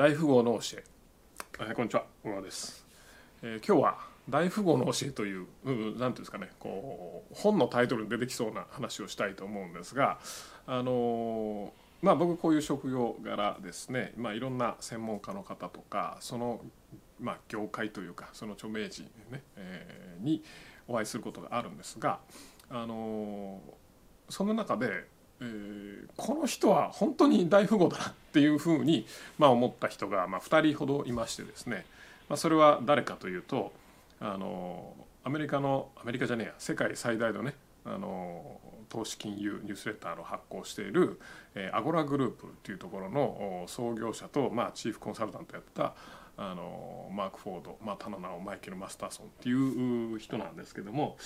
大富豪の教え。えーこんにちは。小川です、えー今日は大富豪の教えといううんなんていうんですかね。こう本のタイトルに出てきそうな話をしたいと思うんですがあのーまあ僕こういう職業柄ですね、まあ、いろんな専門家の方とかその、まあ、業界というかその著名人、ねえーにお会いすることがあるんですが、あのーその中で、えーこの人は本当に大富豪だなっていうふうに、まあ、思った人が、まあ、2人ほどいましてですね、まあ、それは誰かというとあのアメリカのアメリカじゃねえや世界最大のねあの投資金融ニュースレターの発行している、えーアゴラグループっていうところの創業者と、まあ、チーフコンサルタントやったあのマーク・フォード、まあ、他の名をマイケル・マスターソンっていう人なんですけども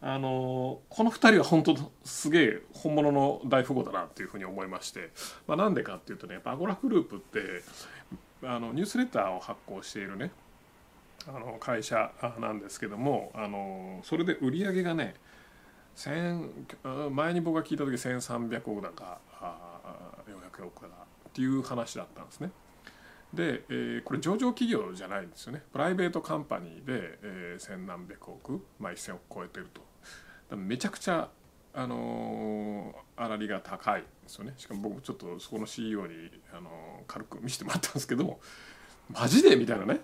あのこの2人は本当すげえ本物の大富豪だなっていうふうに思いまして、まあ、なんでかっていうとねやっぱアゴラグループってあのニュースレターを発行しているねあの会社なんですけどもあのそれで売り上げがね前に僕が聞いた時1300億だか400億だかっていう話だったんですね。で、えーこれ上場企業じゃないんですよね。プライベートカンパニーで、えー、千何百億、まあ、1000億超えてると。めちゃくちゃあのー粗利が高いですよね。しかも僕もちょっとそこの CEO に、あのー軽く見せてもらったんですけどもマジでみたいなね、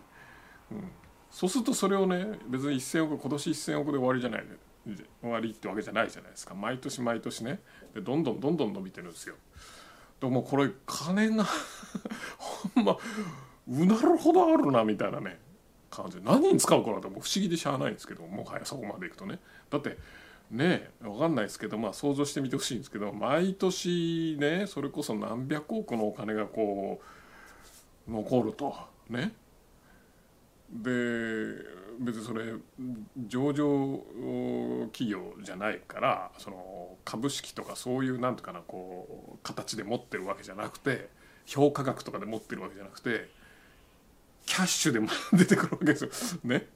うん、そうするとそれをね別に1000億今年1000億で終わりじゃない終わりってわけじゃないじゃないですか。毎年毎年ね。でどんどんどんどん伸びてるんですよ。でもこれ金が ほんまうなるほどあるなみたいなね感じ。で何に使うかなってもう不思議でしゃあないんですけどもはやそこまでいくとね。だってねえ分かんないですけどまあ想像してみてほしいんですけど毎年ねそれこそ何百億のお金がこう残ると。ね。で別にそれ上場企業じゃないからその株式とかそういうなんていうかなこう形で持ってるわけじゃなくて評価額とかで持ってるわけじゃなくてキャッシュで出てくるわけですよ。ね。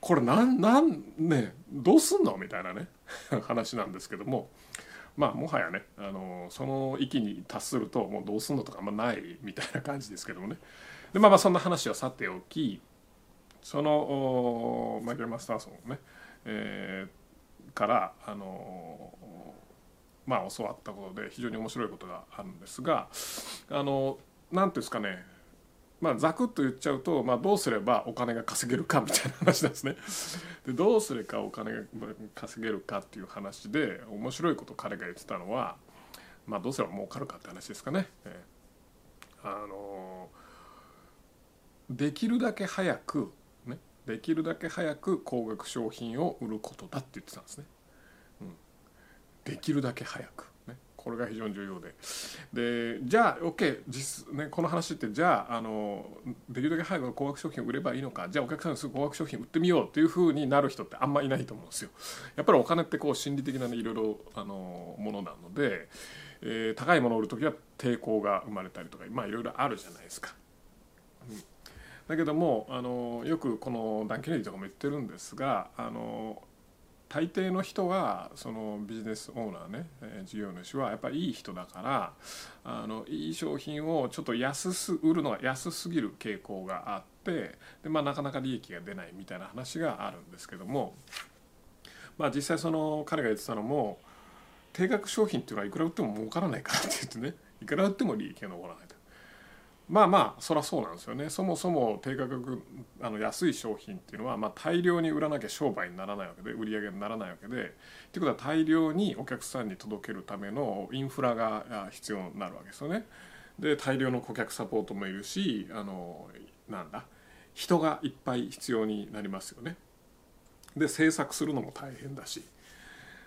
これなんなんねどうすんのみたいなね 話なんですけどもまあもはやねあのその域に達するともうどうすんのとかあんまないみたいな感じですけどもねでまあまあそんな話はさておきそのおマイケル・マスターソンね、えーからあのまあ教わったことで非常に面白いことがあるんですがあのなんていうんですかねまあ、ざくっと言っちゃうと、まあ、どうすればお金が稼げるかみたいな話なんですね。でどうすればお金が稼げるかっていう話で面白いこと彼が言ってたのは、まあ、どうすれば儲かるかって話ですかね。えーあのできるだけ早く、できるだけ早く高額商品を売ることだって言ってたんですね。うん、できるだけ早く、ね、これが非常に重要ででじゃあ OK 実、ね、この話ってじゃああのできるだけ早く高額商品を売ればいいのかじゃあお客さんにすぐ高額商品売ってみようっていうふうになる人ってあんまいないと思うんですよ。やっぱりお金ってこう心理的なねいろいろあのものなので、えー高いものを売る時は抵抗が生まれたりとかまあいろいろあるじゃないですか。だけどもあのよくこのダン・ケネディとかも言ってるんですがあの大抵の人はそのビジネスオーナーね事業主はやっぱりいい人だからあのいい商品をちょっと安す売るのが安すぎる傾向があってで、まあ、なかなか利益が出ないみたいな話があるんですけども、まあ、実際その彼が言ってたのも定額商品っていうのはいくら売っても儲からないからって言ってねいくら売っても利益が残らない。まあまあそりゃそうなんですよねそもそも低価格あの安い商品っていうのは、まあ、大量に売らなきゃ商売にならないわけで売り上げにならないわけでっていうことは大量にお客さんに届けるためのインフラが必要になるわけですよね。で大量の顧客サポートもいるしあのなんだ人がいっぱい必要になりますよね。で制作するのも大変だし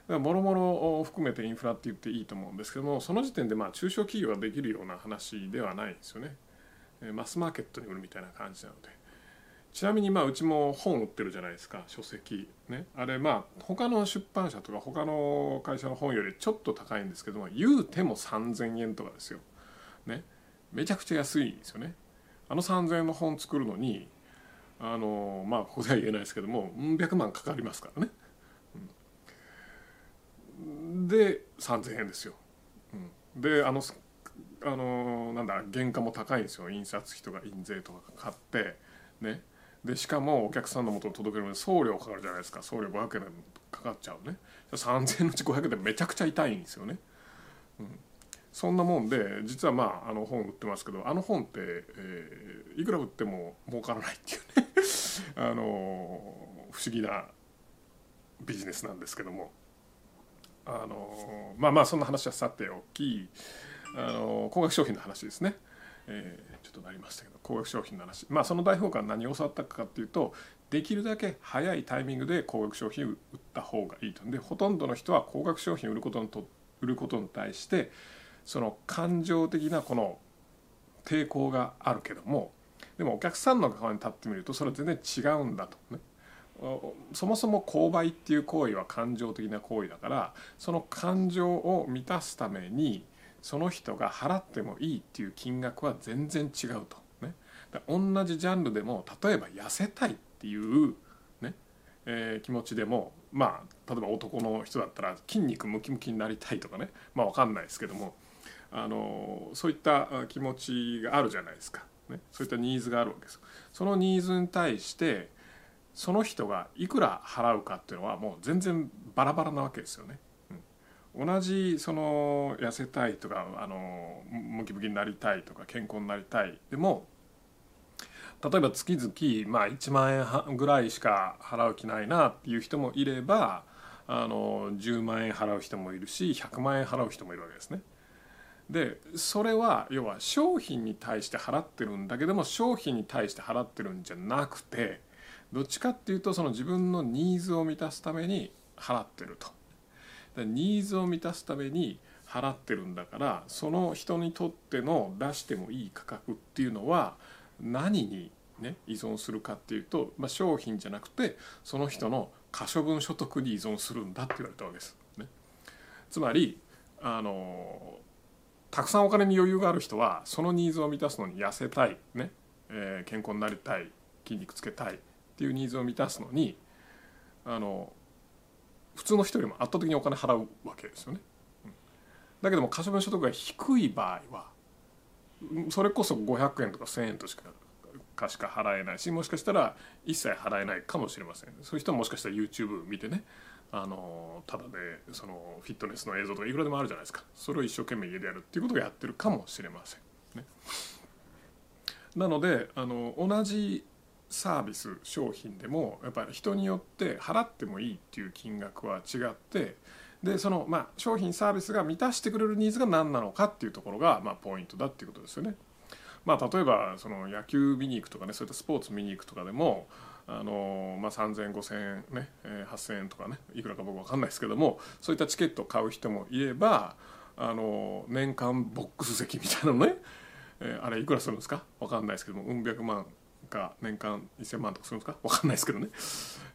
もろもろを含めてインフラって言っていいと思うんですけどもその時点でまあ中小企業ができるような話ではないんですよね。マスマーケットに売るみたいな感じなので。ちなみにまあうちも本売ってるじゃないですか書籍ね。あれまあ他の出版社とか他の会社の本よりちょっと高いんですけども言うても3000円とかですよ。ね。めちゃくちゃ安いんですよね。あの3000円の本作るのにあのまあここでは言えないですけどもうん百万かかりますからね、うん。で3000円ですよ、うん。であのあのなんだ原価も高いんですよ。印刷費とか印税とか買ってね。でしかもお客さんのもとに届けるのに送料かかるじゃないですか。送料500円かかっちゃうね。3000円のうち500円でめちゃくちゃ痛いんですよね、うん、そんなもんで実はまああの本売ってますけどあの本って、えー、いくら売っても儲からないっていうね。あの不思議なビジネスなんですけども。あのまあまあそんな話はさておきあの高額商品の話ですね、えー、ちょっとなりましたけど高額商品の話。まあその大法官何を教わったかっていうとできるだけ早いタイミングで高額商品を売った方がいいと。でほとんどの人は高額商品を売ることにと売ることに対してその感情的なこの抵抗があるけどもでもお客さんの側に立ってみるとそれは全然違うんだと。ね。そもそも購買っていう行為は感情的な行為だからその感情を満たすためにその人が払ってもいいっていう金額は全然違うと。ね、同じジャンルでも例えば痩せたいっていうね、えー、気持ちでもまあ例えば男の人だったら筋肉ムキムキになりたいとかね。まあ分かんないですけども。あのそういった気持ちがあるじゃないですか、ね、そういったニーズがあるわけですそのニーズに対してその人がいくら払うかっていうのはもう全然バラバラなわけですよね。同じその痩せたいとかあのムキムキになりたいとか健康になりたいでも例えば月々、まあ、1万円ぐらいしか払う気ないなっていう人もいればあの10万円払う人もいるし100万円払う人もいるわけですね。でそれは要は商品に対して払ってるんだけども商品に対して払ってるんじゃなくてどっちかっていうとその自分のニーズを満たすために払ってると。ニーズを満たすために払ってるんだからその人にとっての出してもいい価格っていうのは何に、ね、依存するかっていうと、まあ、商品じゃなくてその人の可処分所得に依存するんだって言われたわけです。ね、つまりあのたくさんお金に余裕がある人はそのニーズを満たすのに痩せたい、ね。えー、健康になりたい。筋肉つけたい。っていうニーズを満たすのにあの普通の人よりも圧倒的にお金払うわけですよね。だけども可処分所得が低い場合はそれこそ500円とか1,000円としかかしか払えないしもしかしたら一切払えないかもしれません。そういう人はもしかしたら YouTube 見てねあのただでそのフィットネスの映像とかいくらでもあるじゃないですか。それを一生懸命家でやるっていうことをやってるかもしれません、ね、なのであの同じサービス商品でもやっぱり人によって払ってもいいっていう金額は違ってでそのまあ商品サービスが満たしてくれるニーズが何なのかっていうところがまあポイントだっていうことですよね。まあ、例えばその野球見に行くとかねそういったスポーツ見に行くとかでもあの、まあ、3,000円5,000円ね、え8,000円とかねいくらか僕分かんないですけどもそういったチケットを買う人もいればあの年間ボックス席みたいなのね、え、あれいくらするんですか？分かんないですけどもうん百万か年間1000万とかするんですか？分かんないですけどね、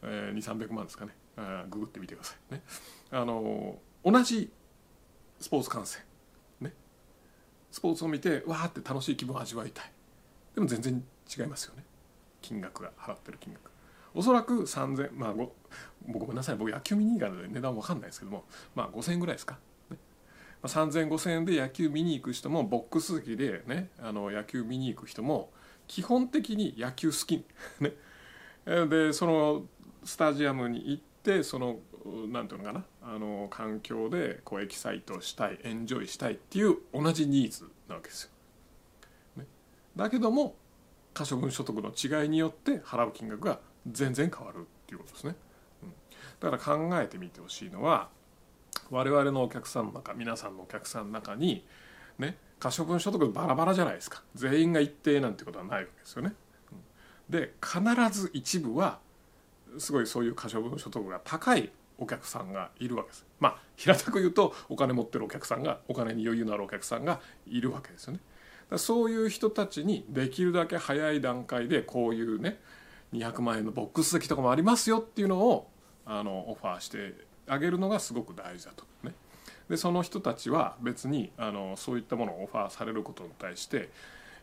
えー、2300万ですかね。あググってみてくださいね。あの同じスポーツ観戦。ね。スポーツを見てわーって楽しい気分を味わいたい。でも全然違いますよね。金額が払ってる金額。おそらく3000まあごごめんなさい。僕野球見に行かないで値段分かんないですけどもまあ5000円ぐらいですか、ね、3000 5000円で野球見に行く人もボックス席でねあの野球見に行く人も基本的に野球好き。ね。でそのスタジアムに行ってそのなんていうのかな。あの環境でこうエキサイトしたいエンジョイしたいっていう同じニーズなわけですよ。ね、だけども可処分所得の違いによって払う金額が全然変わるっていうことですね。うん、だから考えてみてほしいのは我々のお客さんの中皆さんのお客さんの中にね。可処分所得バラバラじゃないですか全員が一定なんてことはないわけですよね。で必ず一部はすごいそういう可処分所得が高いお客さんがいるわけです。まあ平たく言うとお金持ってるお客さんがお金に余裕のあるお客さんがいるわけですよね。だそういう人たちにできるだけ早い段階でこういうね200万円のボックス席とかもありますよっていうのをあのオファーしてあげるのがすごく大事だと。ね、でその人たちは別にあのそういったものをオファーされることに対して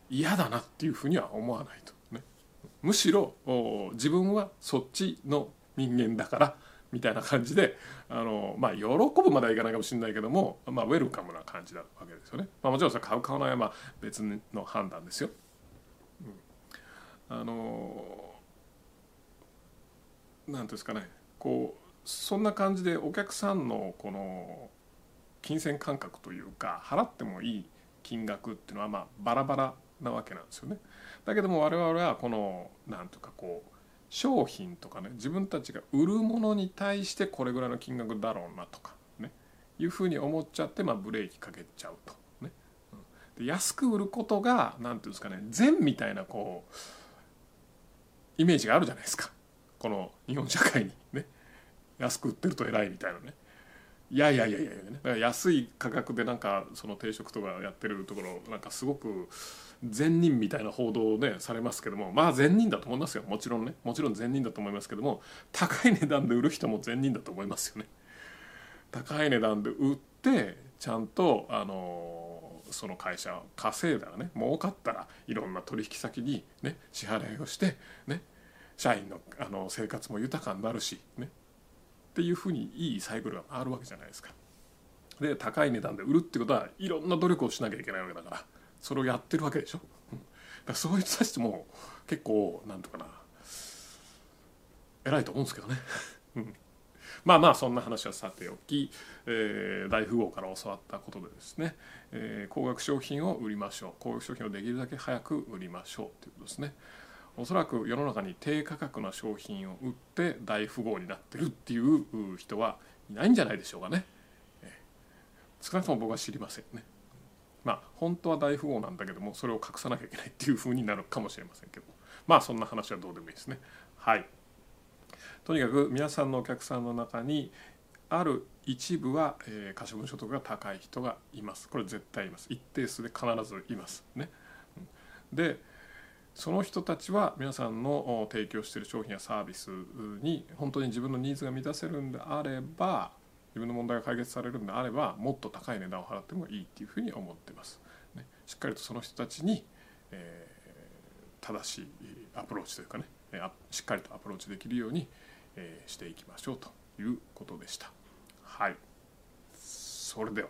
嫌だなっていうふうには思わないと、ね、むしろ自分はそっちの人間だからみたいな感じであの、まあ、喜ぶまではいかないかもしれないけども、まあ、ウェルカムな感じなわけですよね。まあ、もちろんさ買う買わないはまあ別の判断ですよ。うん、あのなんですかねこうそんな感じでお客さんのこの金銭感覚というか払ってもいい金額っていうのはまあバラバラなわけなんですよね。だけども我々はこのなんとかこう商品とかね自分たちが売るものに対してこれぐらいの金額だろうなとかねいうふうに思っちゃってまあブレーキかけちゃうと。ね、で安く売ることが何ていうんですかね善みたいなこうイメージがあるじゃないですか。この日本社会にね。安く売ってると偉いみたいなね。いやいやいやいやいやね。だから安い価格でなんかその定食とかやってるところなんかすごく善人みたいな報道をねされますけどもまあ善人だと思いますよ。もちろんね。もちろん善人だと思いますけども高い値段で売る人も善人だと思いますよね。高い値段で売ってちゃんとあのその会社稼いだらね儲かったらいろんな取引先にね支払いをしてね社員のあの生活も豊かになるしね。っていうふうにいいサイクルが回るわけじゃないですか。で高い値段で売るってことはいろんな努力をしなきゃいけないわけだからそれをやってるわけでしょ。だからそういう人たちも結構なんとかな偉いと思うんですけどね。まあまあそんな話はさておき、えー、大富豪から教わったことでですね、えー、高額商品を売りましょう高額商品をできるだけ早く売りましょうということですね。おそらく世の中に低価格な商品を売って大富豪になってるっていう人はいないんじゃないでしょうかね。少なくとも僕は知りませんね。まあ本当は大富豪なんだけどもそれを隠さなきゃいけないっていうふうになるかもしれませんけどまあそんな話はどうでもいいですね。はい。とにかく皆さんのお客さんの中にある一部は、え、可処分所得が高い人がいます。これ絶対います。一定数で必ずいますね。でその人たちは皆さんの提供している商品やサービスに本当に自分のニーズが満たせるんであれば自分の問題が解決されるんであればもっと高い値段を払ってもいいっていうふうに思ってます。ね、しっかりとその人たちに、えー、正しいアプローチというかねしっかりとアプローチできるように、えー、していきましょうということでした。はいそれでは